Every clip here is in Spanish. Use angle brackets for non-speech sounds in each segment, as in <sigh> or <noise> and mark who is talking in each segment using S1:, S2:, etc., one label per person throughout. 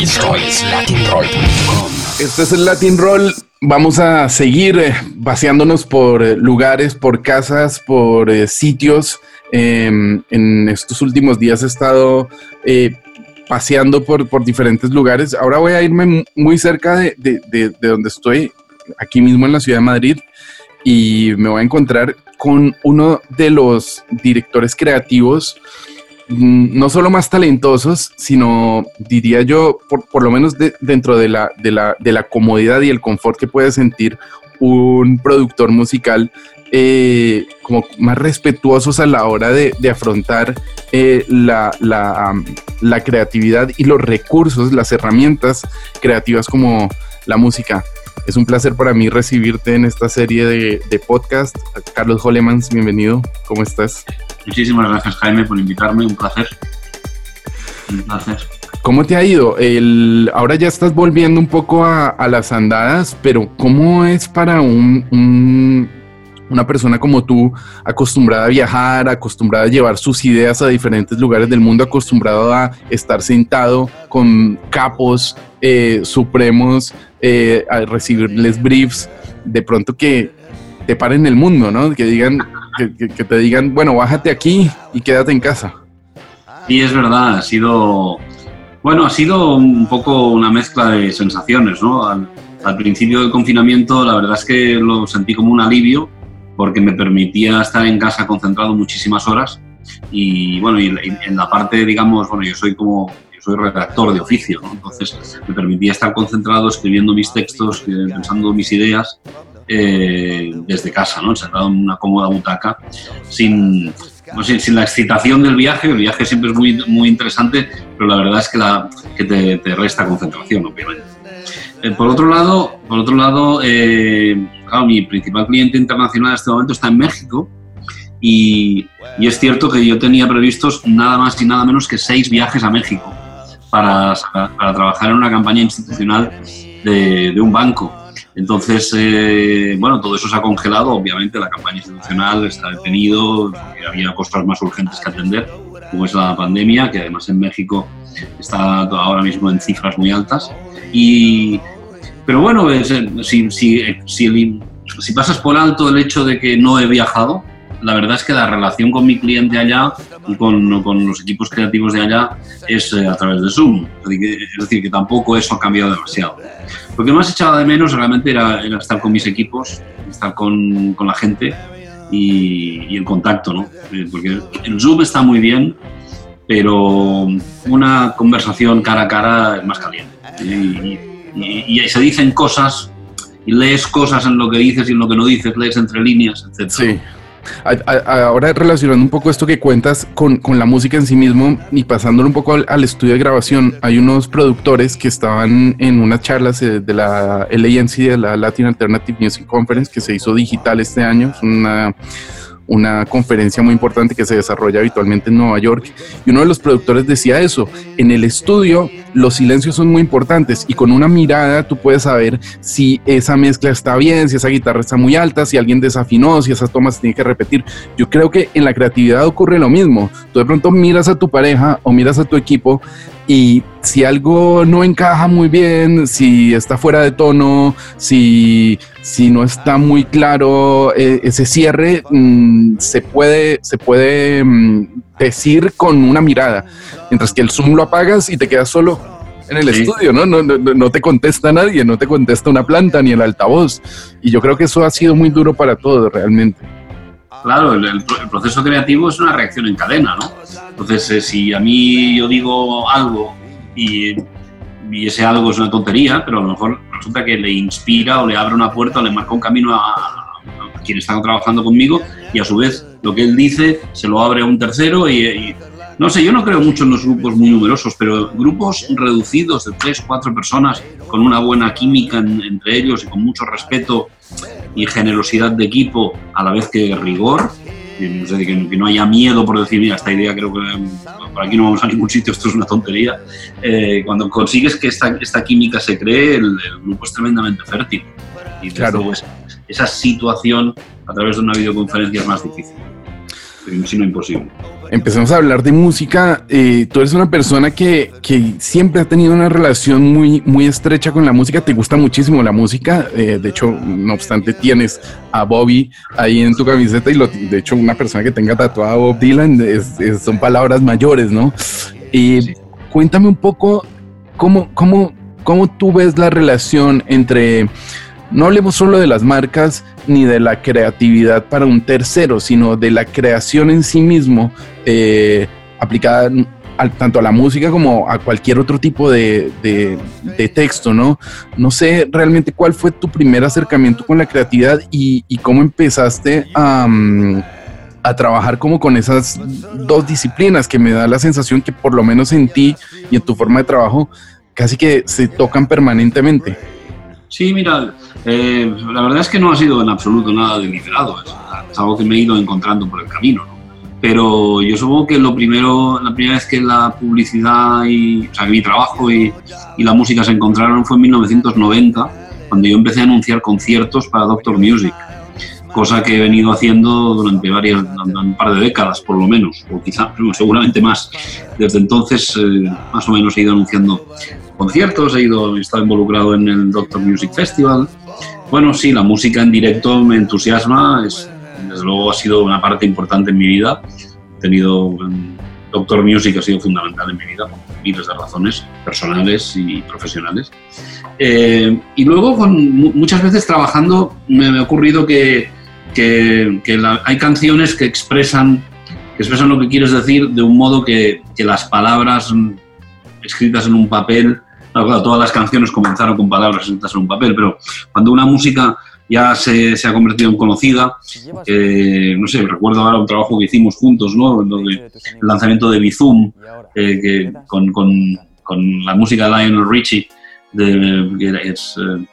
S1: Esto es latinroll.com.
S2: Este es el Latin Roll. Vamos a seguir eh, paseándonos por eh, lugares, por casas, por eh, sitios. Em, en estos últimos días he estado eh, paseando por, diferentes lugares. Ahora voy a irme mu- muy cerca de, de- de- de donde estoy, aquí mismo en la ciudad de Madrid, y me voy a encontrar con uno de los directores creativos no solo más talentosos, sino diría yo, por, por lo menos de- dentro de la, de, la, de la comodidad y el confort que puede sentir un productor musical, eh, como más respetuosos a la hora de, afrontar eh, la, la, la creatividad y los recursos, las herramientas creativas como la música. Es un placer para mí recibirte en esta serie de, de podcast. Carlos Holemans, bienvenido. ¿Cómo estás?
S3: Muchísimas gracias, Jaime, por invitarme. Un placer. Un placer.
S2: ¿Cómo te ha ido? El, ahora ya estás volviendo un poco a, a las andadas, pero ¿cómo es para un, un- una persona como tú, acostumbrada a viajar, acostumbrada a llevar sus ideas a diferentes lugares del mundo, acostumbrado a estar sentado con capos eh, supremos, eh, a recibirles briefs, de pronto que te paren el mundo, ¿no? Que digan, que- que- te digan, bueno, bájate aquí y quédate en casa.
S3: Sí, es verdad, ha sido. Bueno, ha sido un poco una mezcla de sensaciones, ¿no? Al, al principio del confinamiento, la verdad es que lo sentí como un alivio, porque me permitía estar en casa concentrado muchísimas horas. Y bueno, y en la parte, digamos, bueno, yo soy como. Soy redactor de oficio. Entonces me permitía estar concentrado escribiendo mis textos, eh, pensando mis ideas eh, desde casa, ¿no? Sentado en una cómoda butaca, sin, no sé, sin la excitación del viaje, el viaje siempre es muy, muy interesante, pero la verdad es que, te, resta concentración, obviamente. Eh, por otro lado, por otro lado claro, mi principal cliente internacional en este momento está en México y es cierto que yo tenía previstos nada más y nada menos que seis viajes a México para, para trabajar en una campaña institucional de, un banco. Entonces, eh, bueno, todo eso se ha congelado. Obviamente, la campaña institucional está detenido, había cosas más urgentes que atender, como es la pandemia, que además en México está ahora mismo en cifras muy altas. Y, pero bueno, eh, si, si, el- si pasas por alto el hecho de que no he viajado, la verdad es que la relación con mi cliente allá y con, con los equipos creativos de allá es eh, a través de Zoom. Es decir, que, tampoco eso ha cambiado demasiado. Lo que más echaba de menos realmente era, era estar con mis equipos, estar con, con la gente y, y el contacto, ¿no? Eh, Porque el Zoom está muy bien, pero una conversación cara a cara es más caliente. Y, y- y se dicen cosas y lees cosas en lo que dices y en lo que no dices, lees entre líneas, etc.
S2: Sí. Ahora relacionando un poco esto que cuentas con, con la música en sí mismo y pasándolo un poco al, estudio de grabación, hay unos productores que estaban en unas charlas eh, de la LANC, de la Latin Alternative Music Conference, que se hizo digital este año. Es una, una conferencia muy importante que se desarrolla habitualmente en Nueva York. Y uno de los productores decía eso, en el estudio los silencios son muy importantes y con una mirada tú puedes saber si esa mezcla está bien, si esa guitarra está muy alta, si alguien desafinó, si esas tomas se tienen que repetir. Yo creo que en la creatividad ocurre lo mismo. Tú de pronto miras a tu pareja o miras a tu equipo y si algo no encaja muy bien, si está fuera de tono, si, si no está muy claro eh, ese cierre, mm, se puede, se puede mm, decir con una mirada. Mientras que el Zoom lo apagas y te quedas solo en el
S3: Sí.
S2: estudio, ¿no? No, no, no- no te contesta nadie, no te contesta una planta ni el altavoz. Y yo creo que eso ha sido muy duro para todos realmente.
S3: Claro, el, el pro- el proceso creativo es una reacción en cadena, ¿no? Entonces, eh, si a mí yo digo algo y, y ese algo es una tontería, pero a lo mejor resulta que le inspira o le abre una puerta o le marca un camino a, a quien está trabajando conmigo y a su vez lo que él dice se lo abre a un tercero y- no sé, yo no creo mucho en los grupos muy numerosos, pero grupos reducidos de tres, cuatro personas con una buena química en- entre ellos y con mucho respeto y generosidad de equipo a la vez que rigor, y, no sé, que, que no haya miedo por decir, mira, esta idea creo que mm, por aquí no vamos a ningún sitio, esto es una tontería. Eh, cuando consigues que esta, esta química se cree, el, el grupo es tremendamente fértil. Y
S2: Claro.
S3: esa situación a través de una videoconferencia es más difícil. Si no imposible.
S2: Empecemos a hablar de música. Eh, tú eres una persona que, que, siempre ha tenido una relación muy, muy estrecha con la música. Te gusta muchísimo la música. Eh, de hecho, no obstante, tienes a Bobby ahí en tu camiseta y lo, de hecho, una persona que tenga tatuado a Bob Dylan son palabras mayores, ¿no? Y cuéntame un poco cómo, cómo, cómo tú ves la relación entre no hablemos solo de las marcas ni de la creatividad para un tercero, sino de la creación en sí mismo eh, aplicada tanto a la música como a cualquier otro tipo de, texto, ¿no? No sé realmente cuál fue tu primer acercamiento con la creatividad y, cómo empezaste a, mm, a, trabajar como con esas dos disciplinas que me da la sensación que por lo menos en ti y en tu forma de trabajo casi que se tocan permanentemente.
S3: Sí, mira, eh, la verdad es que no ha sido en absoluto nada deliberado, es, es, algo que me he ido encontrando por el camino, ¿no? Pero yo supongo que lo primero, la primera vez que la publicidad y, o sea, mi trabajo y, y la música se encontraron fue en 1990, cuando yo empecé a anunciar conciertos para Doctor Music, cosa que he venido haciendo durante varias, un par de décadas por lo menos, o quizá, seguramente más. Desde entonces, eh, más o menos he ido anunciando conciertos, he ido, he estado involucrado en el Doctor Music Festival. Bueno, sí, la música en directo me entusiasma, es, desde luego ha sido una parte importante en mi vida. He tenido, Doctor Music ha sido fundamental en mi vida por miles de razones personales y profesionales. Eh, y luego, con, muchas veces trabajando, me, me ha ocurrido que, que, que la, hay canciones que expresan, que expresan lo que quieres decir de un modo que, que las palabras escritas en un papel Claro, todas las canciones comenzaron con palabras escritas en un papel, pero cuando una música ya se, se ha convertido en conocida, eh, no sé, recuerdo ahora un trabajo que hicimos juntos, ¿no? El, lanzamiento de Bizum, eh, que con, con, con, la música de Lionel Richie, de, que es, eh,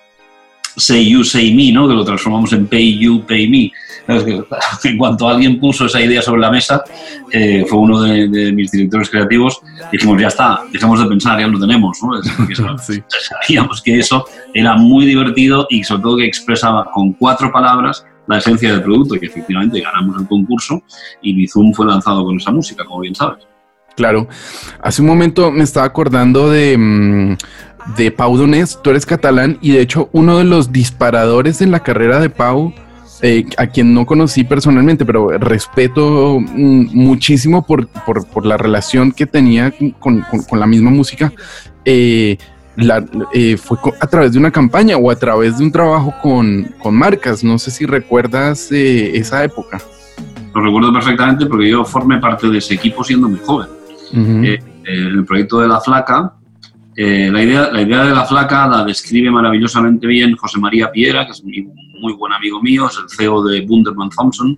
S3: Say You, Say Me, ¿no? que lo transformamos en Pay You, Pay Me. <laughs> En cuanto alguien puso esa idea sobre la mesa, eh, fue uno de, mis directores creativos, dijimos, ya está, dejemos de pensar, ya lo tenemos. ¿no? <laughs> sí. <laughs> Sabíamos que eso era muy divertido y sobre todo que expresaba con cuatro palabras la esencia del producto y que efectivamente ganamos el concurso y Bizum fue lanzado con esa música, como bien sabes.
S2: Claro. Hace un momento me estaba acordando de... Mmm, de Pau Donés, tú eres catalán y de hecho uno de los disparadores en la carrera de Pau, eh, a quien no conocí personalmente, pero respeto mm, muchísimo por, por, la relación que tenía con, con, la misma música, eh, la, eh, fue a través de una campaña o a través de un trabajo con, con marcas. No sé si recuerdas esa época.
S3: Lo recuerdo perfectamente porque yo formé parte de ese equipo siendo muy joven. el proyecto de La Flaca, eh, la, idea, la idea de la flaca la describe maravillosamente bien José María Piera, que es un muy buen amigo mío, es el CEO de Bunderman Thompson,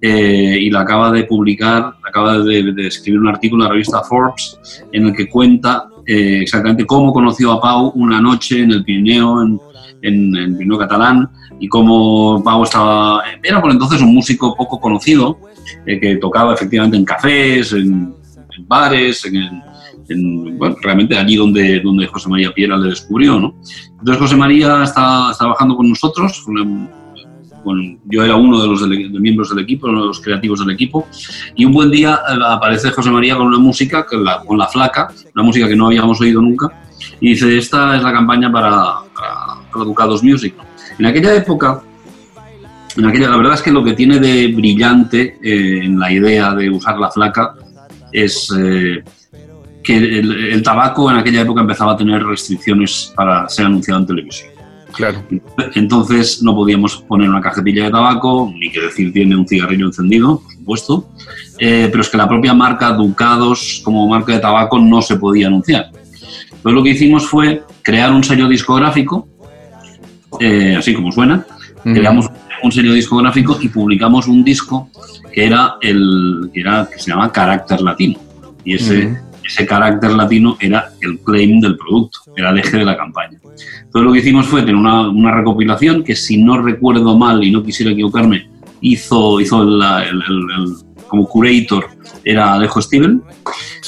S3: eh, y la acaba de publicar, acaba de, escribir un artículo en la revista Forbes en el que cuenta eh, exactamente cómo conoció a Pau una noche en el Pirineo, en, en, el Pirineo catalán, y cómo Pau estaba, era por entonces un músico poco conocido, que tocaba efectivamente en cafés, en, en bares, en bueno, realmente allí donde, donde José María Piera le descubrió, ¿no? Entonces José María está, trabajando con nosotros, yo era uno de los miembros del equipo, uno de los creativos del equipo, y un buen día eh, aparece José María con una música, con la, con la flaca, una música que no habíamos oído nunca, y dice, esta es la campaña para, para, Ducados Music. En aquella época, en aquella, la verdad es que lo que tiene de brillante eh, en la idea de usar la flaca es eh, que el, tabaco en aquella época empezaba a tener restricciones para ser anunciado en televisión.
S2: Claro.
S3: Entonces no podíamos poner una cajetilla de tabaco, ni que decir tiene un cigarrillo encendido, por supuesto, eh, pero es que la propia marca Ducados como marca de tabaco no se podía anunciar. Entonces lo que hicimos fue crear un sello discográfico, eh, así como suena, creamos un sello discográfico y publicamos un disco que era el que era que se llama Carácter Latino y ese ese carácter latino era el claim del producto, era el eje de la campaña. Entonces lo que hicimos fue tener una, recopilación que si no recuerdo mal y no quisiera equivocarme, hizo, hizo el, como curator era Alejo Steven,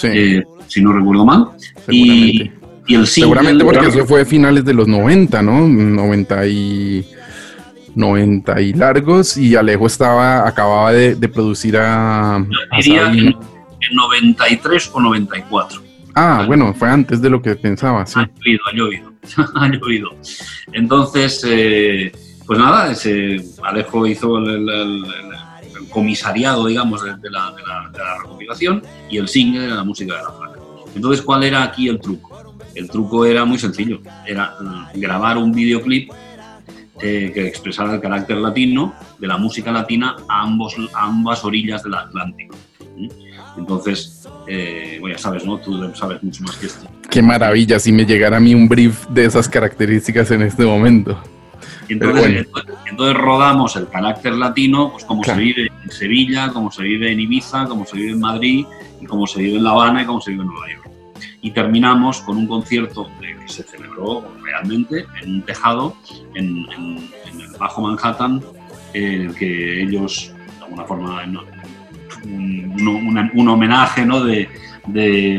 S3: eh, si no recuerdo mal. Y, y, el
S2: Seguramente porque eso fue finales de los 90, ¿no? 90 y... 90 y largos y Alejo estaba, acababa de, producir a...
S3: en, 93 o 94.
S2: Ah, bueno, fue antes de lo que pensaba, sí.
S3: Ha llovido, ha llovido, <laughs> ha llovido. Entonces, eh, pues nada, ese Alejo hizo el, comisariado, digamos, de, la, de, la, recopilación y el single de la música de la placa. Entonces, ¿cuál era aquí el truco? El truco era muy sencillo, era grabar un videoclip eh, que expresara el carácter latino de la música latina a, ambos, ambas orillas del Atlántico. Entonces, eh, bueno, ya sabes, ¿no? Tú sabes mucho más que esto.
S2: Qué maravilla si me llegara a mí un brief de esas características en este momento.
S3: Entonces, entonces, rodamos el carácter latino, pues como se vive en Sevilla, como se vive en Ibiza, como se vive en Madrid, y como se vive en La Habana y como se vive en Nueva York y terminamos con un concierto que se celebró realmente en un tejado en, el Bajo Manhattan, en el que ellos, de alguna forma, un, homenaje ¿no? de,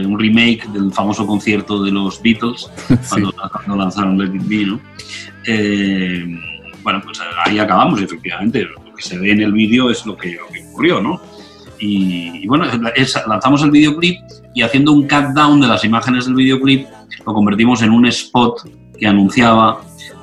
S3: un remake del famoso concierto de los Beatles <laughs> cuando, lanzaron Let It Be. ¿no? Eh, bueno, pues ahí acabamos, efectivamente. Lo que se ve en el vídeo es lo que, lo que ocurrió, ¿no? Y, bueno, lanzamos el videoclip y haciendo un cut down de las imágenes del videoclip lo convertimos en un spot que anunciaba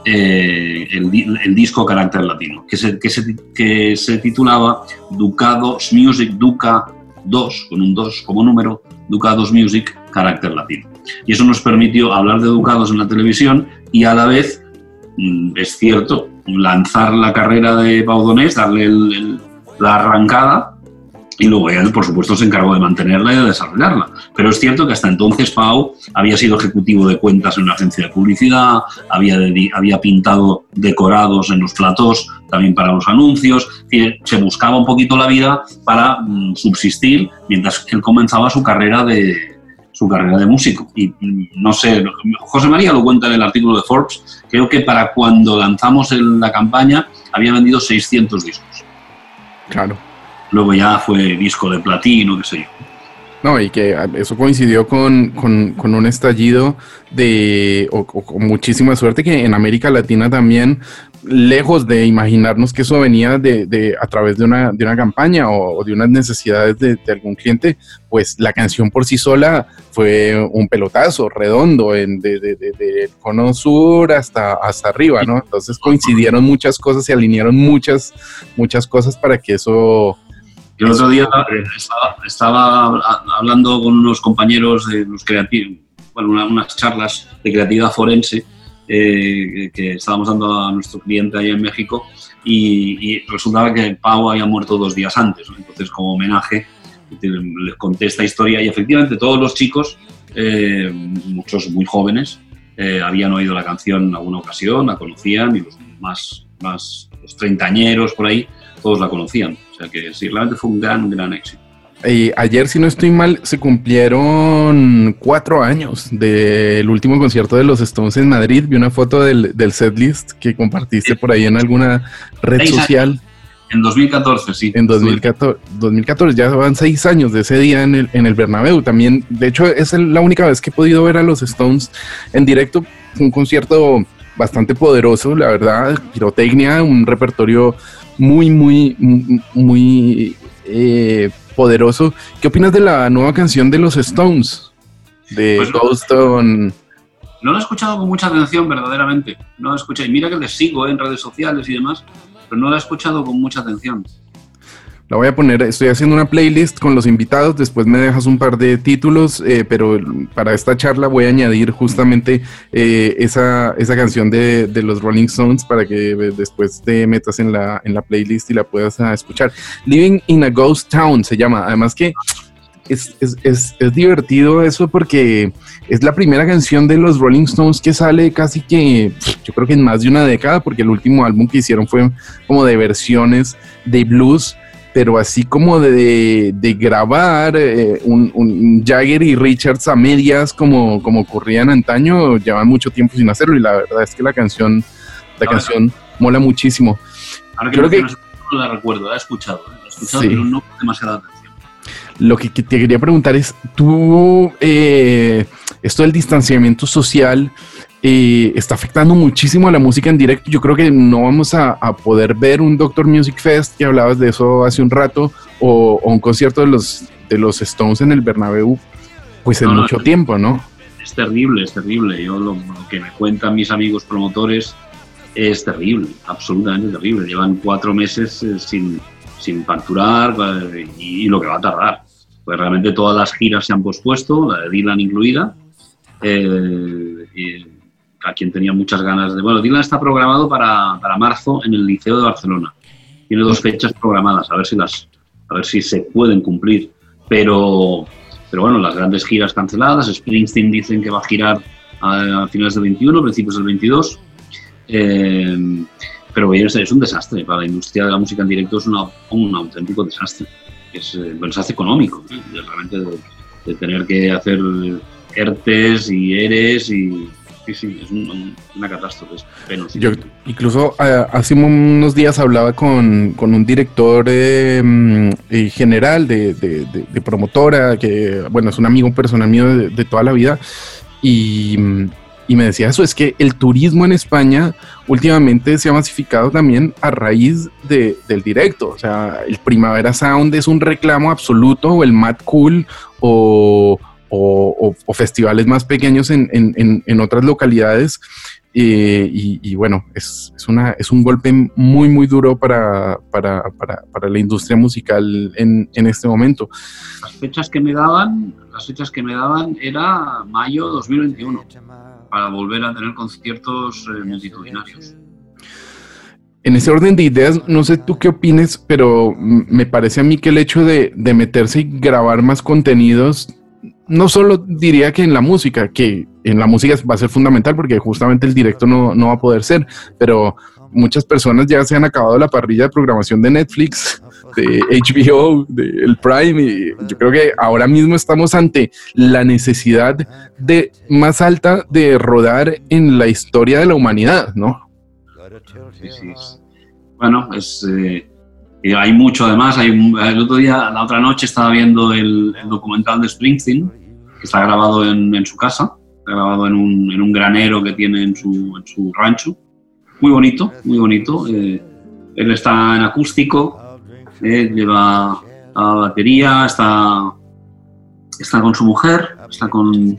S3: eh, el, disco Carácter Latino, que se, que, se, que se titulaba Ducados Music Duca 2, con un 2 como número, Ducados Music Carácter Latino. Y eso nos permitió hablar de Ducados en la televisión y a la vez, mm, es cierto, lanzar la carrera de Pau Donés, darle la arrancada y luego él, por supuesto, se encargó de mantenerla y de desarrollarla. Pero es cierto que hasta entonces Pau había sido ejecutivo de cuentas en una agencia de publicidad, había, había pintado decorados en los platós también para los anuncios, se buscaba un poquito la vida para mm, subsistir mientras él comenzaba su carrera de, su carrera de músico. Y mm, no sé, José María lo cuenta en el artículo de Forbes, creo que para cuando lanzamos la campaña había vendido 600 discos.
S2: Claro.
S3: Luego ya fue disco de platino, qué sé yo.
S2: No, y que eso coincidió con, un estallido de, o, con muchísima suerte que en América Latina también, lejos de imaginarnos que eso venía de, a través de una, de una campaña o, de unas necesidades de, algún cliente, pues la canción por sí sola fue un pelotazo redondo en, de, de, cono sur hasta, hasta arriba, ¿no? Entonces coincidieron muchas cosas, se alinearon muchas, muchas cosas para que eso
S3: el otro día estaba, hablando con unos compañeros de los creativos, bueno, unas charlas de creatividad forense eh, que estábamos dando a nuestro cliente allá en México y, resultaba que Pau había muerto dos días antes. Entonces, como homenaje, les conté esta historia y efectivamente todos los chicos, eh, muchos muy jóvenes, eh, habían oído la canción en alguna ocasión, la conocían y los más, más los treintañeros por ahí, todos la conocían. O sea que sí, realmente fue un gran, gran éxito.
S2: Y ayer, si no estoy mal, se cumplieron cuatro años del último concierto de los Stones en Madrid. Vi una foto del, del setlist que compartiste por ahí en alguna red social.
S3: En 2014, sí.
S2: En 2014, 2014, ya van seis años de ese día en el, en el Bernabéu. También, de hecho, es la única vez que he podido ver a los Stones en directo. Un concierto bastante poderoso, la verdad. Pirotecnia, un repertorio muy, muy, muy eh, poderoso. ¿Qué opinas de la nueva canción de los Stones? De pues
S3: No la he escuchado con mucha atención, verdaderamente. No la escuché. Y mira que les sigo en redes sociales y demás, pero no la he escuchado con mucha atención.
S2: La voy a poner, estoy haciendo una playlist con los invitados, después me dejas un par de títulos, eh, pero para esta charla voy a añadir justamente eh, esa, esa, canción de, de, los Rolling Stones para que eh, después te metas en la, en la playlist y la puedas ah, escuchar. Living in a Ghost Town se llama, además que es, es, es, es, divertido eso porque es la primera canción de los Rolling Stones que sale casi que, yo creo que en más de una década, porque el último álbum que hicieron fue como de versiones de blues pero así como de, grabar eh, un, Jagger y Richards a medias como, como ocurrían antaño, llevan mucho tiempo sin hacerlo y la verdad es que la canción, la canción mola muchísimo.
S3: Ahora que, Creo que no la recuerdo, la he escuchado, ¿eh? la he escuchado pero no demasiada atención.
S2: Lo que, te quería preguntar es, tú, eh, esto del distanciamiento social, eh, está afectando muchísimo a la música en directo. Yo creo que no vamos a, a poder ver un Doctor Music Fest, que hablabas de eso hace un rato, o, o un concierto de los, de los Stones en el Bernabéu, pues en
S3: No,
S2: mucho
S3: no.
S2: tiempo, ¿no?
S3: Es terrible, es terrible. Yo lo, lo que me cuentan mis amigos promotores es terrible, absolutamente terrible. Llevan cuatro meses eh, sin, sin facturar eh, y, y lo que va a tardar. Pues realmente todas las giras se han pospuesto, la de Dylan incluida. eh, y a quien tenía muchas ganas de... Bueno, Dylan está programado para, para marzo en el Liceo de Barcelona. Tiene dos fechas programadas, a ver si las, a ver si se pueden cumplir. Pero, pero bueno, las grandes giras canceladas. Springsteen dicen que va a girar a, a finales del 21, principios del 22. Eh, pero es, es un desastre. Para la industria de la música en directo es una- un auténtico desastre. Es eh, un desastre económico, de, realmente de, de tener que hacer ERTES y ERES y... Sí, sí, es un- un- una catástrofe.
S2: Yo incluso eh, hace unos días hablaba con, con un director eh, mm, eh, general de, de- promotora, que bueno, es un amigo personal mío de, de toda la vida, y, mm, y me decía eso, es que el turismo en España últimamente se ha masificado también a raíz de- del directo, o sea, el Primavera Sound es un reclamo absoluto, o el Mad Cool, o, o- o- o festivales más pequeños en, en- en- otras localidades. Eh, y, y bueno, es, es, una, es un golpe muy, muy duro para, para, para, para la industria musical en, en este momento.
S3: Las fechas que me daban, las fechas que me daban era mayo 2021 para volver a tener conciertos eh, multitudinarios.
S2: En ese orden de ideas, no sé tú qué opines, pero me parece a mí que el hecho de, de meterse y grabar más contenidos, no solo diría que en la música, que en la música va a ser fundamental porque justamente el directo no, no va a poder ser, pero muchas personas ya se han acabado la parrilla de programación de Netflix, de HBO, del Prime, y yo creo que ahora mismo estamos ante la necesidad de más alta de rodar en la historia de la humanidad, ¿no?
S3: Sí, sí, Bueno, es, eh, hay mucho además. Hay, otro día, la otra noche, estaba viendo el, documental de Springsteen, que está grabado en, su casa, está grabado en un, en un granero que tiene en su, rancho. Muy bonito, muy bonito. eh, él está en acústico, eh, lleva batería, está, está con su mujer, está con...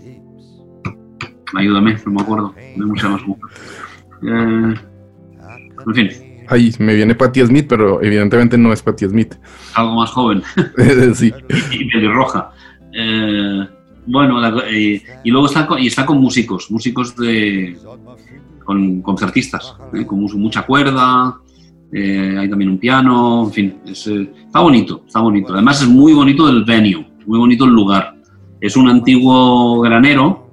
S3: Ayúdame, no me acuerdo. No me llama su mujer. Eh, en fin,
S2: Ahí me viene Patti Smith, pero evidentemente no es Patti Smith.
S3: algo más joven <laughs>
S2: sí.
S3: y pelirroja. Eh, bueno, la- eh, y luego está con, y está con músicos, músicos de con concertistas, eh, con mu- mucha cuerda, hay también un piano, en fin, es, está bonito, está bonito. Además es muy bonito el venue, muy bonito el lugar. Es un antiguo granero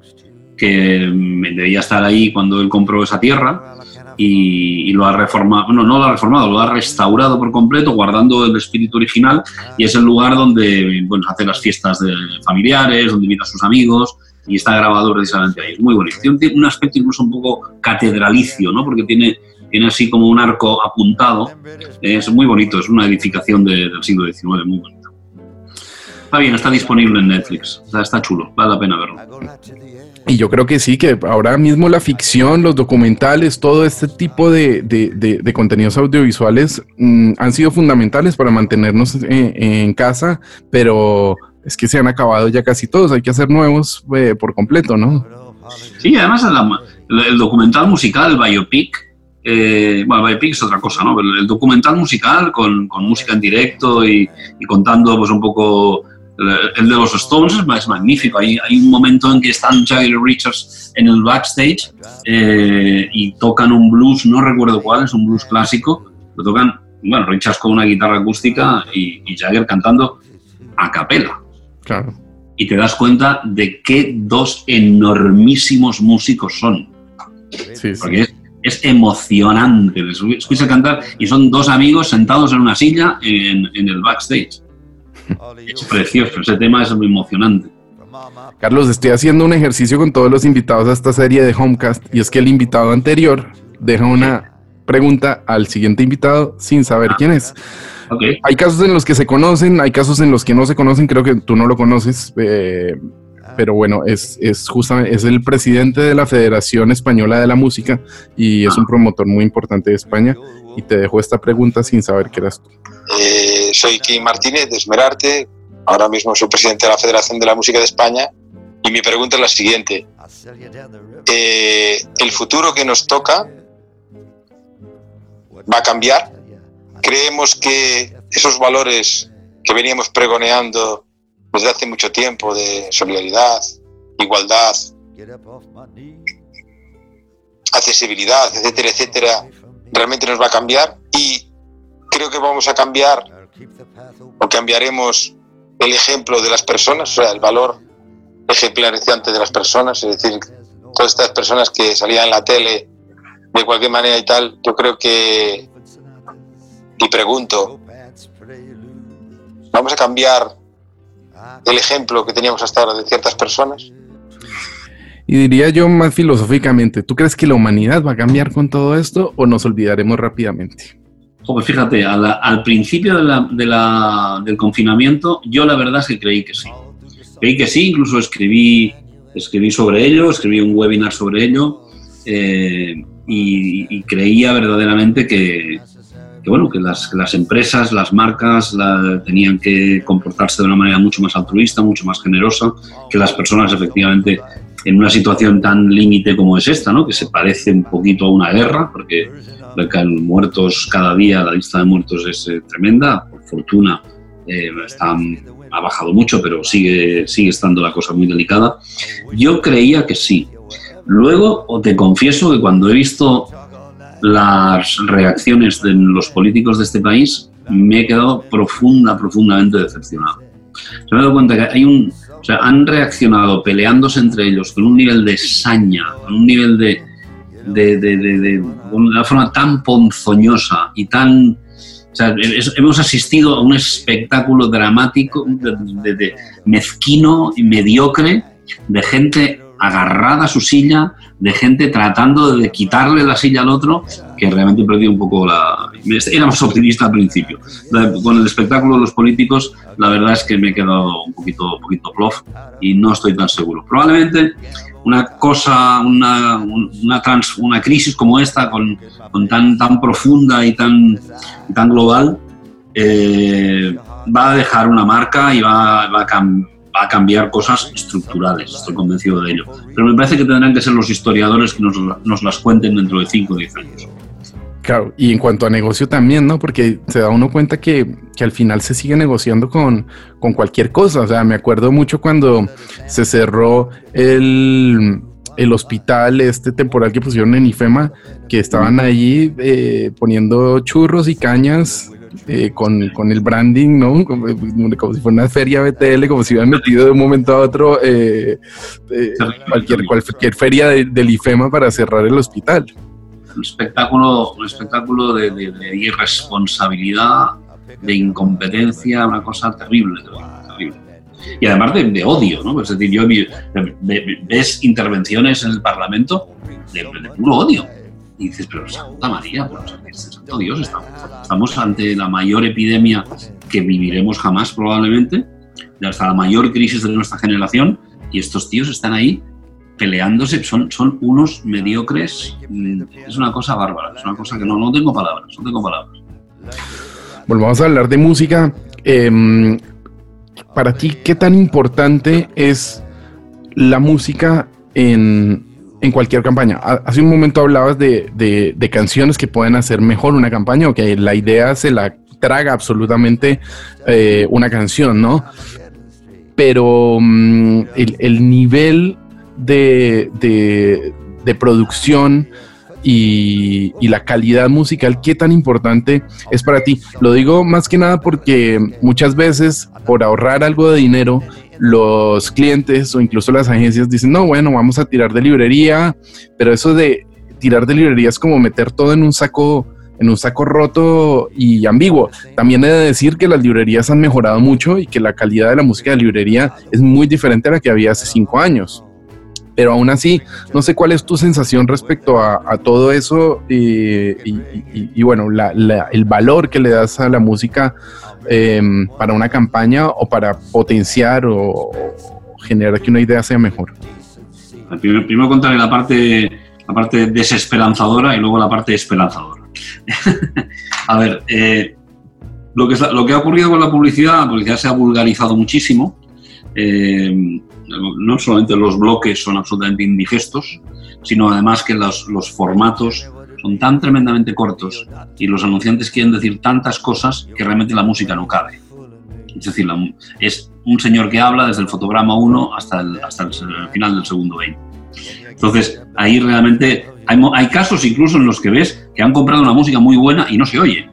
S3: que mm, debía estar ahí cuando él compró esa tierra y, y lo ha reformado, bueno, no lo ha reformado, lo ha restaurado por completo, guardando el espíritu original y es el lugar donde bueno, hace las fiestas de familiares, donde invita a sus amigos y está grabado precisamente ahí. Es muy bonito. Tiene un- aspecto incluso un poco catedralicio, ¿no? Porque tiene, tiene así como un arco apuntado. Es muy bonito, es una edificación de- del siglo XIX, muy bonito. Está bien, está disponible en Netflix. Está, está chulo, vale la pena verlo.
S2: Y yo creo que sí, que ahora mismo la ficción, los documentales, todo este tipo de, de- de- contenidos audiovisuales mm, han sido fundamentales para mantenernos en, en casa, pero es que se han acabado ya casi todos, hay que hacer nuevos eh, por completo, ¿no?
S3: Sí, además el documental musical, el biopic, eh, bueno, el biopic es otra cosa, ¿no? Pero el documental musical con, con música en directo y, y contando pues un poco el, de los Stones es, ma- es magnífico. Hay, hay un momento en que están Jagger y Richards en el backstage eh, y tocan un blues, no recuerdo cuál, es un blues clásico, lo tocan, bueno, Richards con una guitarra acústica y, y Jagger cantando a capela
S2: Claro.
S3: y te das cuenta de qué dos enormísimos músicos son.
S2: Sí, sí.
S3: Porque es, es emocionante. Les escuchas cantar y son dos amigos sentados en una silla en, en el backstage. Es precioso, ese tema es muy emocionante.
S2: Carlos, estoy haciendo un ejercicio con todos los invitados a esta serie de Homecast y es que el invitado anterior deja una pregunta al siguiente invitado sin saber quién es. Hay casos en los que se conocen, hay casos en los que no se conocen, creo que tú no lo conoces. eh, pero bueno, es, es justamente, es el presidente de la Federación Española de la Música y es un promotor muy importante de España. Y te dejo esta pregunta sin saber qué eras tú.
S4: Eh, soy Kim Martínez de Esmerarte, ahora mismo soy presidente de la Federación de la Música de España y mi pregunta es la siguiente. Eh, ¿El futuro que nos toca va a cambiar? ¿Creemos que esos valores que veníamos pregoneando desde hace mucho tiempo de solidaridad, igualdad, accesibilidad, etcétera, etcétera, realmente nos va a cambiar y creo que vamos a cambiar o cambiaremos el ejemplo de las personas, o sea, el valor ejemplarizante de las personas, es decir, todas estas personas que salían en la tele de cualquier manera y tal, yo creo que, y pregunto, ¿vamos a cambiar el ejemplo que teníamos hasta ahora de ciertas personas?
S2: Y diría yo más filosóficamente, ¿tú crees que la humanidad va a cambiar con todo esto o nos olvidaremos rápidamente?
S3: Pues fíjate, al principio del confinamiento yo la verdad es que creí que sí. Creí que sí, incluso escribí, escribí sobre ello, escribí un webinar sobre ello eh, y, creía verdaderamente que, bueno, que las, empresas, las marcas tenían que comportarse de una manera mucho más altruista, mucho más generosa, que las personas efectivamente en una situación tan límite como es esta, ¿no? que se parece un poquito a una guerra, porque caen muertos cada día, la lista de muertos es eh, tremenda, por fortuna eh, ha bajado mucho, pero sigue, sigue estando la cosa muy delicada. Yo creía que sí. Luego, te confieso que cuando he visto las reacciones de los políticos de este país, me he quedado profunda, profundamente decepcionado. Se me he dado cuenta que hay un, o sea, han reaccionado peleándose entre ellos con un nivel de saña, con un nivel de, de, de, de, una forma tan ponzoñosa y tan... O sea, hemos asistido a un espectáculo dramático, de, mezquino y mediocre, de gente agarrada a su silla, de gente tratando de quitarle la silla al otro, que realmente perdí un poco la... Era más optimista al principio. Con el espectáculo de los políticos, la verdad es que me he quedado un poquito, un poquito plof y no estoy tan seguro. Probablemente una cosa, una, una, trans, una crisis como esta, con, con, tan, tan profunda y tan, tan global, eh, va a dejar una marca y va, va, a va, a cambiar cosas estructurales, estoy convencido de ello. Pero me parece que tendrán que ser los historiadores que nos, las cuenten dentro de 5 o 10 años.
S2: Claro, y en cuanto a negocio también, ¿no? Porque se da uno cuenta que, al final se sigue negociando con, cualquier cosa. O sea, me acuerdo mucho cuando se cerró el, el hospital este temporal que pusieron en IFEMA, que estaban allí eh, poniendo churros y cañas eh, con, con, el branding, ¿no? <laughs> Como, si fuera una feria BTL, como si hubieran metido de un momento a otro eh, cualquier, cualquier feria del IFEMA para cerrar el hospital
S3: un espectáculo, un espectáculo de, irresponsabilidad, de incompetencia, una cosa terrible, terrible. Y además de, odio, ¿no? Es decir, yo ves intervenciones en el Parlamento de, puro odio. Y dices, pero Santa María, pues, Santo Dios, estamos, estamos ante la mayor epidemia que viviremos jamás probablemente, hasta la mayor crisis de nuestra generación, y estos tíos están ahí peleándose, son, son unos mediocres, mm, es una cosa bárbara, es una cosa que no, no tengo palabras, no tengo palabras.
S2: Bueno, vamos a hablar de música. Em, para ti, ¿qué tan importante es la música en, en cualquier campaña? Hace un momento hablabas de, de, canciones que pueden hacer mejor una campaña o que la idea se la traga absolutamente eh, una canción, ¿no? Pero mm, el, el, nivel de, de, producción y, la calidad musical, qué tan importante es para ti. Lo digo más que nada porque muchas veces por ahorrar algo de dinero, los clientes o incluso las agencias dicen, no, bueno, vamos a tirar de librería, pero eso de tirar de librería es como meter todo en un saco en un saco roto y ambiguo. También he de decir que las librerías han mejorado mucho y que la calidad de la música de librería es muy diferente a la que había hace cinco años pero aún así, no sé cuál es tu sensación respecto a, todo eso y, bueno, el valor que le das a la música em, para una campaña o para potenciar o, genera que una idea sea mejor.
S3: Primero, primero contaré la parte, la parte desesperanzadora y luego la parte esperanzadora. <laughs> a ver, eh, lo, que, lo que ha ocurrido con la publicidad, la publicidad se ha vulgarizado muchísimo. Eh, no solamente los bloques son absolutamente indigestos, sino además que los, los formatos son tan tremendamente cortos y los anunciantes quieren decir tantas cosas que realmente la música no cabe. Es decir, es un señor que habla desde el fotograma 1 hasta el, hasta final del segundo 20. Entonces, ahí realmente hay, hay, casos incluso en los que ves que han comprado una música muy buena y no se oye.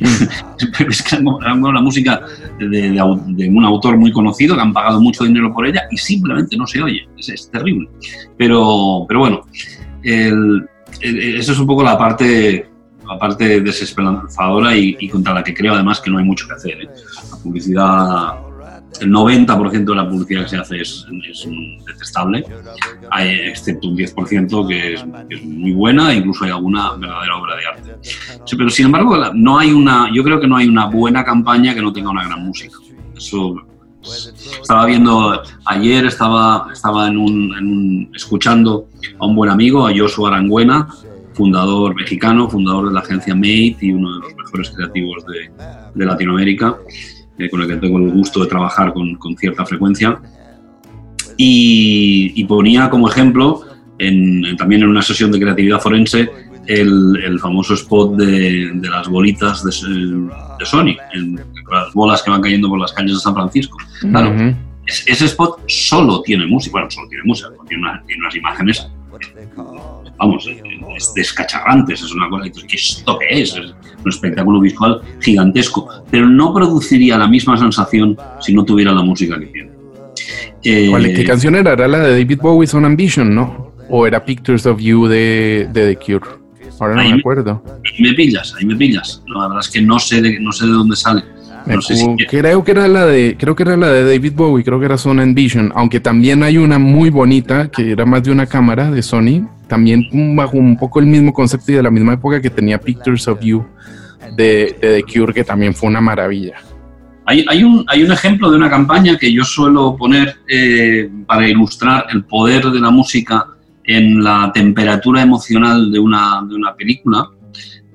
S3: <laughs> es que han comprado la música de, un autor muy conocido, que han pagado mucho dinero por ella y simplemente no se oye. Es, terrible. Pero, pero bueno, eso es un poco la parte la parte desesperanzadora y, y, contra la que creo además que no hay mucho que hacer. ¿eh? La publicidad, el 90% de la publicidad que se hace es, es detestable, hay, excepto un 10% que es, que es, muy buena incluso hay alguna verdadera obra de arte. Sí, pero sin embargo, no hay una, yo creo que no hay una buena campaña que no tenga una gran música. Eso estaba viendo ayer estaba estaba en un, en un, escuchando a un buen amigo a Joshua Arangüena fundador mexicano, fundador de la agencia Mate y uno de los mejores creativos de, de Latinoamérica, eh, con el que tengo el gusto de trabajar con, con cierta frecuencia. Y, y, ponía como ejemplo, en, también en una sesión de creatividad forense, el, el famoso spot de, de, las bolitas de, de Sony, en, las bolas que van cayendo por las calles de San Francisco. Claro, uh -huh. ese spot solo tiene música, bueno, solo tiene música, tiene, una, tiene unas imágenes vamos, es descacharrantes, es una cosa que esto qué es, es un espectáculo visual gigantesco, pero no produciría la misma sensación si no tuviera la música que tiene.
S2: Eh, ¿Cuál, ¿Qué canción era? Era la de David Bowie, On Ambition, ¿no? ¿O era Pictures of You de, de The Cure? Ahora no me acuerdo.
S3: Ahí me pillas, ahí me pillas. La verdad es que no sé de, no sé de dónde sale. No sé
S2: si creo que era la de creo que era la de David Bowie creo que era Sony Envision aunque también hay una muy bonita que era más de una cámara de Sony también bajo un poco el mismo concepto y de la misma época que tenía Pictures of You de, de The Cure que también fue una maravilla.
S3: Hay, hay, un, hay un ejemplo de una campaña que yo suelo poner eh, para ilustrar el poder de la música en la temperatura emocional de una, de una película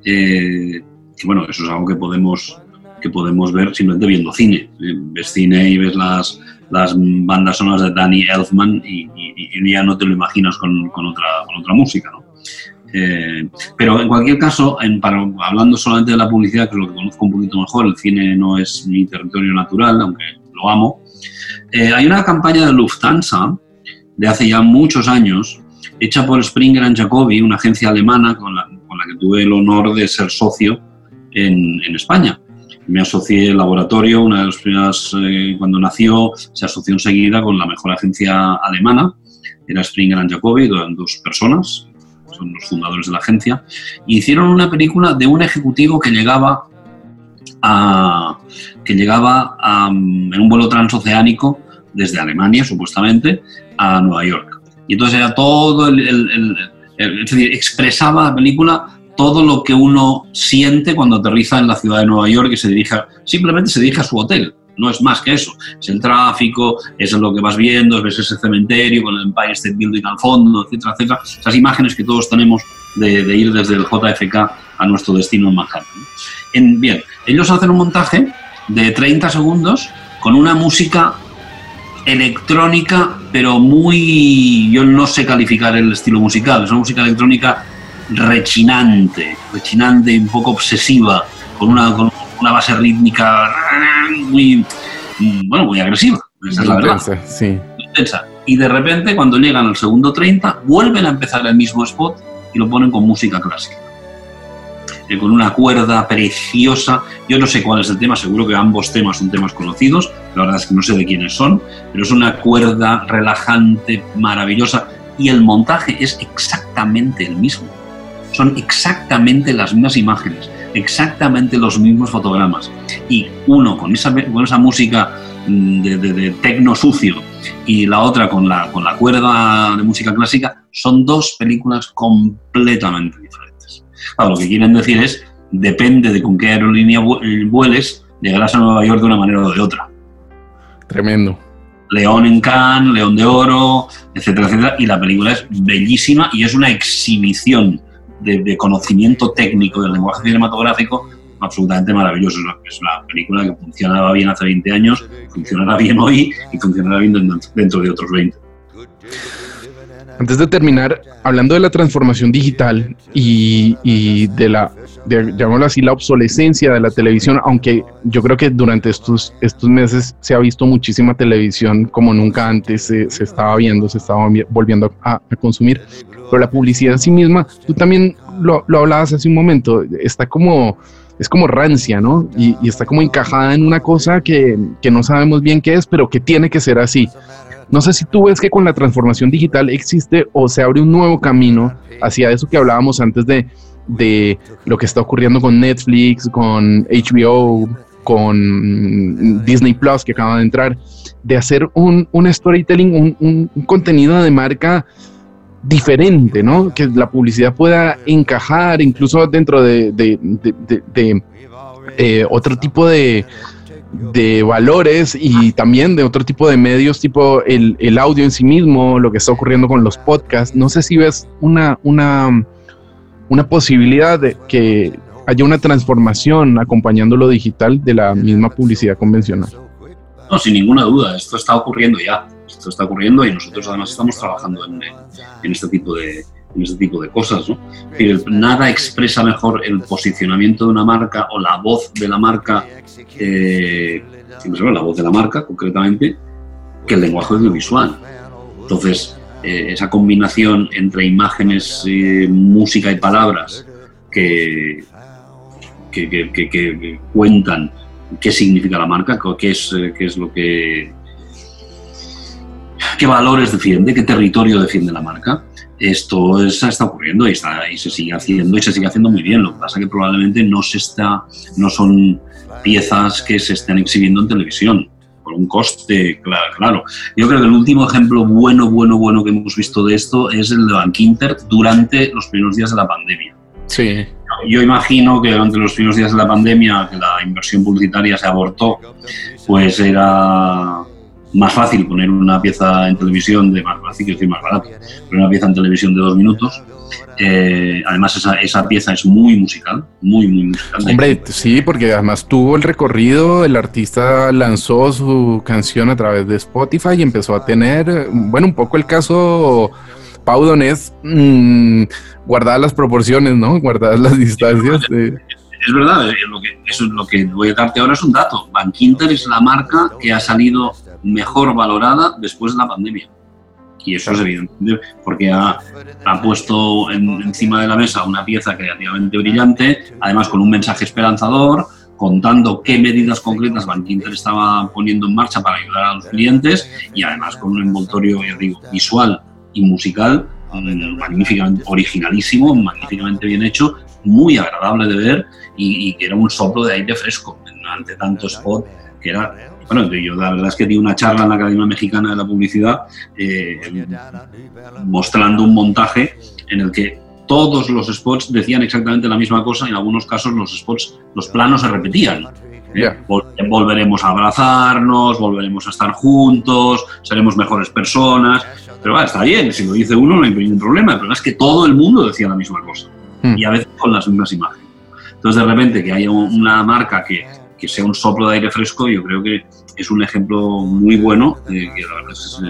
S3: eh, que bueno eso es algo que podemos que podemos ver simplemente viendo cine. Ves cine y ves las, las bandas sonoras de Danny Elfman y, y, y ya no te lo imaginas con, con, otra, con otra música. ¿no? Eh, pero en cualquier caso, para, hablando solamente de la publicidad, que es lo que conozco un poquito mejor, el cine no es mi territorio natural, aunque lo amo, eh, hay una campaña de Lufthansa de hace ya muchos años, hecha por Springer Jacobi, una agencia alemana con la, con la que tuve el honor de ser socio en, en España me asocié al laboratorio, una de las primeras, eh, cuando nació, se asoció enseguida con la mejor agencia alemana, era Springer Jacobi, eran dos personas, son los fundadores de la agencia, y hicieron una película de un ejecutivo que llegaba a, que llegaba a, en un vuelo transoceánico desde Alemania, supuestamente, a Nueva York. Y entonces era todo el, el es decir, expresaba la película todo lo que uno siente cuando aterriza en la ciudad de Nueva York y se dirija, simplemente se dirige a su hotel. No es más que eso. Es el tráfico, es lo que vas viendo, ves ese cementerio con el Empire State Building al fondo, etcétera, etcétera. Esas imágenes que todos tenemos de, de ir desde el JFK a nuestro destino en Manhattan. En, bien, ellos hacen un montaje de 30 segundos con una música electrónica, pero muy. Yo no sé calificar el estilo musical. Es una música electrónica rechinante, rechinante y un poco obsesiva, con una, con una base rítmica muy, bueno, muy agresiva. Esa es la verdad.
S2: Intensa, sí.
S3: Intensa. Y de repente, cuando llegan al segundo 30, vuelven a empezar el mismo spot y lo ponen con música clásica. Eh, con una cuerda preciosa. Yo no sé cuál es el tema, seguro que ambos temas son temas conocidos. La verdad es que no sé de quiénes son, pero es una cuerda relajante, maravillosa. Y el montaje es exactamente el mismo son exactamente las mismas imágenes, exactamente los mismos fotogramas. Y uno con esa, con esa música de, de, de tecno sucio y la otra con la, con la cuerda de música clásica, son dos películas completamente diferentes. Claro, lo que quieren decir es, depende de con qué aerolínea vueles, llegarás a Nueva York de una manera o de otra.
S2: Tremendo.
S3: León en Cannes, León de Oro, etcétera, etcétera. Y la película es bellísima y es una exhibición de, conocimiento técnico del lenguaje cinematográfico absolutamente maravilloso. Es una, película que funcionaba bien hace 20 años, funcionará bien hoy y funcionará bien dentro de otros 20.
S2: Antes de terminar, hablando de la transformación digital y, de la, llamémoslo así, la obsolescencia de la televisión, aunque yo creo que durante estos, estos meses se ha visto muchísima televisión como nunca antes se, estaba viendo, se estaba volviendo a, consumir, pero la publicidad en sí misma, tú también lo, hablabas hace un momento, está como es como rancia, ¿no? Y, está como encajada en una cosa que, que, no sabemos bien qué es, pero que tiene que ser así. No sé si tú ves que con la transformación digital existe o se abre un nuevo camino hacia eso que hablábamos antes de, de lo que está ocurriendo con Netflix, con HBO, con Disney Plus que acaba de entrar, de hacer un, un storytelling, un, contenido de marca diferente, ¿no? Que la publicidad pueda encajar incluso dentro de, eh, otro tipo de, valores y también de otro tipo de medios, tipo el, el, audio en sí mismo, lo que está ocurriendo con los podcasts. No sé si ves una, una, una posibilidad de que haya una transformación acompañando lo digital de la misma publicidad convencional.
S3: No, sin ninguna duda, esto está ocurriendo ya. Esto está ocurriendo y nosotros además estamos trabajando en, en este tipo de, en este tipo de cosas. nada expresa mejor el posicionamiento de una marca o la voz de la marca, eh, la voz de la marca concretamente, que el lenguaje audiovisual. Entonces, eh, esa combinación entre imágenes, eh, música y palabras que, que, que, que, cuentan qué significa la marca, qué es, qué es lo que qué valores defiende, qué territorio defiende la marca esto está ocurriendo y, está, y se sigue haciendo y se sigue haciendo muy bien. Lo que pasa es que probablemente no, se está, no son piezas que se estén exhibiendo en televisión por un coste, claro, claro. Yo creo que el último ejemplo bueno, bueno, bueno que hemos visto de esto es el de Bankinter durante los primeros días de la pandemia.
S2: Sí.
S3: Yo imagino que durante los primeros días de la pandemia, que la inversión publicitaria se abortó, pues era más fácil poner una pieza en televisión de más fácil decir más barato, pero una pieza en televisión de dos minutos. Eh, además, esa, esa, pieza es muy musical, muy, muy musical.
S2: Hombre, sí, porque además tuvo el recorrido, el artista lanzó su canción a través de Spotify y empezó a tener, bueno, un poco el caso Pau Donés, mmm, guardadas las proporciones, ¿no? Guardadas las distancias.
S3: Es verdad, lo que, eso es lo que voy a darte ahora es un dato. Bankinter es la marca que ha salido mejor valorada después de la pandemia. Y eso es evidente, porque ha, ha puesto encima de la mesa una pieza creativamente brillante, además con un mensaje esperanzador, contando qué medidas concretas Bankinter estaba poniendo en marcha para ayudar a los clientes y además con un envoltorio, ya digo, visual y musical mm, magníficamente originalísimo, magníficamente bien hecho, muy agradable de ver y, y, que era un soplo de aire fresco ante tanto spot que era bueno, yo la verdad es que di una charla en la Academia Mexicana de la Publicidad eh, mostrando un montaje en el que todos los spots decían exactamente la misma cosa y en algunos casos los spots, los planos se repetían. ¿eh? Volveremos a abrazarnos, volveremos a estar juntos, seremos mejores personas. Pero va, está bien, si lo dice uno no hay ningún problema. El problema es que todo el mundo decía la misma cosa hmm. y a veces con las mismas imágenes. Entonces, de repente, que haya una marca que, que sea un soplo de aire fresco, yo creo que es un ejemplo muy bueno, eh, que la verdad es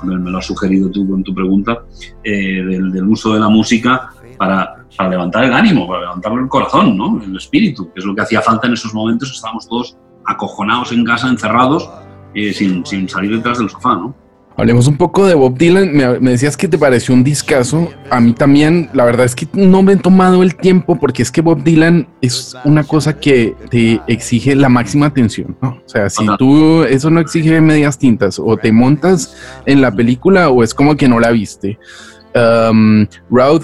S3: que me lo has sugerido tú con tu pregunta, eh, del, uso de la música para, para, levantar el ánimo, para levantar el corazón, ¿no? el espíritu, que es lo que hacía falta en esos momentos, estábamos todos acojonados en casa, encerrados, eh, sin, sin, salir detrás del sofá. ¿no?
S2: Hablemos un poco de Bob Dylan. Me, decías que te pareció un discazo. A mí también, la verdad es que no me he tomado el tiempo porque es que Bob Dylan es una cosa que te exige la máxima atención. ¿no? O sea, si tú eso no exige medias tintas o te montas en la película o es como que no la viste. Um, Road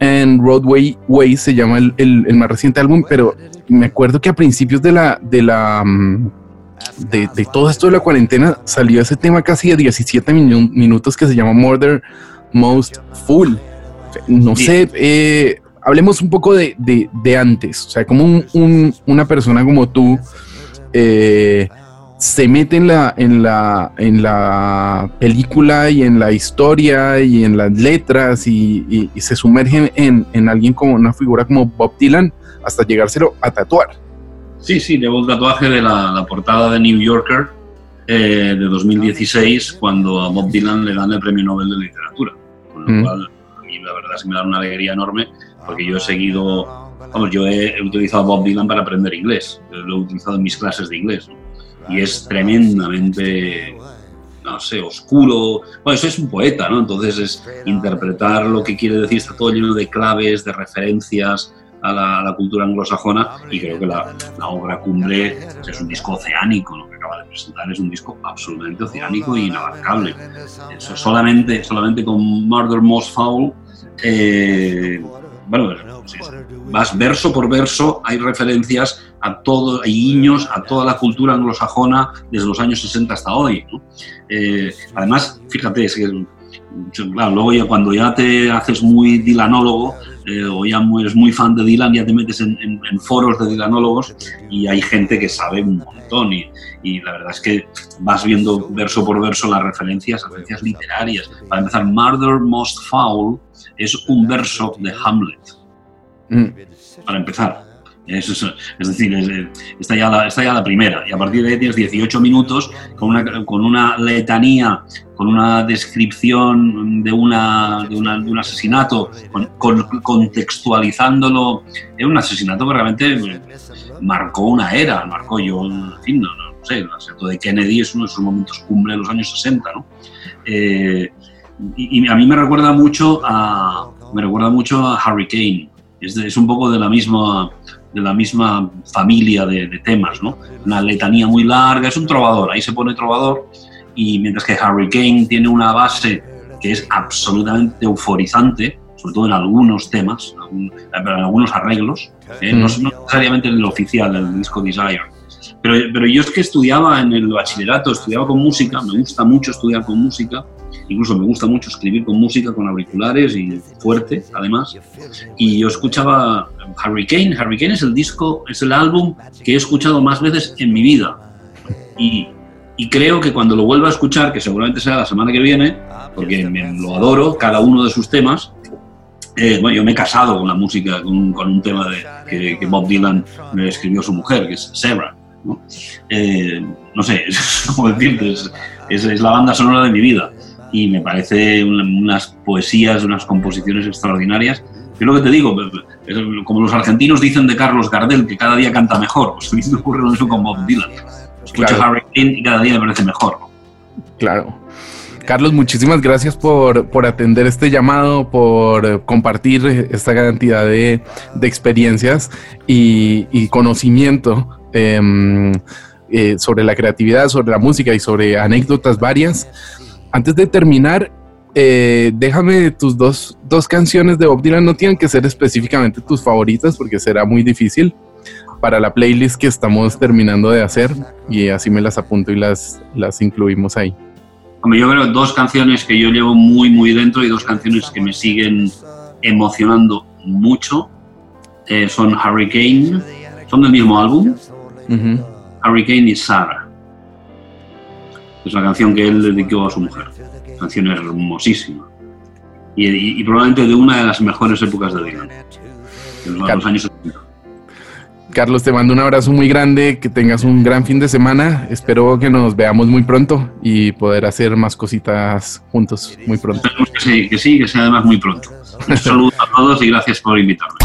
S2: and Roadway Way se llama el, más reciente álbum, pero me acuerdo que a principios de la, de la um, de, todo esto de la cuarentena salió ese tema casi de 17 minutos que se llama Murder Most Full. No sé, eh, hablemos un poco de, de, antes, o sea, como una persona como tú, eh, se mete en la, en la, en la película y en la historia y en las letras y, se sumerge en, en, alguien como una figura como Bob Dylan hasta llegárselo a tatuar.
S3: Sí, sí, llevo un tatuaje de la, portada de New Yorker eh, de 2016 cuando a Bob Dylan le dan el premio Nobel de Literatura. Con lo mm. cual, a mí la verdad es que me da una alegría enorme porque yo he seguido, vamos, yo he utilizado a Bob Dylan para aprender inglés, lo he utilizado en mis clases de inglés y es tremendamente, no sé, oscuro. Bueno, eso es un poeta, ¿no? Entonces es interpretar lo que quiere decir, está todo lleno de claves, de referencias a la, cultura anglosajona y creo que la, obra cumbre es un disco oceánico, lo que acaba de presentar es un disco absolutamente oceánico e inabarcable. Eso solamente, solamente con Murder Most Foul eh, bueno, vas verso por verso, hay referencias a todo, hay guiños a toda la cultura anglosajona desde los años 60 hasta hoy. Eh, además, fíjate, es que, claro, luego ya cuando ya te haces muy dilanólogo eh, o ya eres muy fan de Dylan, ya te metes en, foros de dilanólogos y hay gente que sabe un montón y, y, la verdad es que vas viendo verso por verso las referencias, referencias literarias. Para empezar, Murder Most Foul es un verso de Hamlet. Mm. Para empezar. Es, decir, está, ya la, está ya la primera. Y a partir de ahí tienes 18 minutos con una, con una letanía, con una descripción de, una, de, un asesinato, con, contextualizándolo. Es un asesinato que realmente marcó una era, marcó yo, en fin, no, sé, el asesinato de Kennedy es uno de esos momentos cumbre de los años 60, ¿no? Eh, y, a mí me recuerda mucho a, me recuerda mucho a Hurricane. Es, es un poco de la misma, de la misma familia de, temas, ¿no? Una letanía muy larga, es un trovador, ahí se pone trovador, y mientras que Hurricane tiene una base que es absolutamente euforizante, sobre todo en algunos temas, en algunos arreglos, ¿eh? no, no, necesariamente en el oficial, el disco Desire. Pero, pero yo es que estudiaba en el bachillerato, estudiaba con música, me gusta mucho estudiar con música, Incluso me gusta mucho escribir con música, con auriculares y fuerte, además. Y yo escuchaba Hurricane. Hurricane es el disco, es el álbum que he escuchado más veces en mi vida. Y, y creo que cuando lo vuelva a escuchar, que seguramente será la semana que viene, porque me, lo adoro, cada uno de sus temas, eh, bueno, yo me he casado con la música, con, con un tema de, que, Bob Dylan me escribió su mujer, que es Sarah. ¿no? Eh, no sé, <laughs> como decirte, es, es, la banda sonora de mi vida y me parece unas poesías, unas composiciones extraordinarias. Yo lo que te digo, como los argentinos dicen de Carlos Gardel, que cada día canta mejor, pues a mí me ocurre lo mismo con Bob Dylan. Escucho claro. Harry y cada día me parece mejor.
S2: Claro. Carlos, muchísimas gracias por, por, atender este llamado, por compartir esta cantidad de, de experiencias y, y conocimiento em, eh, sobre la creatividad, sobre la música y sobre anécdotas varias antes de terminar, eh, déjame tus dos, dos canciones de Bob Dylan. No tienen que ser específicamente tus favoritas porque será muy difícil para la playlist que estamos terminando de hacer y así me las apunto y las, las incluimos ahí.
S3: yo creo dos canciones que yo llevo muy, muy dentro y dos canciones que me siguen emocionando mucho eh, son Hurricane, son del mismo álbum, Hurricane y Sarah. Es una canción que él dedicó a su mujer. Canción hermosísima. Y, probablemente de una de las mejores épocas de Dylan. De los, años 70.
S2: Carlos, te mando un abrazo muy grande, que tengas un gran fin de semana. Espero que nos veamos muy pronto y poder hacer más cositas juntos muy pronto.
S3: Esperemos que sí, que sí, que sea además muy pronto. Un saludo a todos y gracias por invitarme.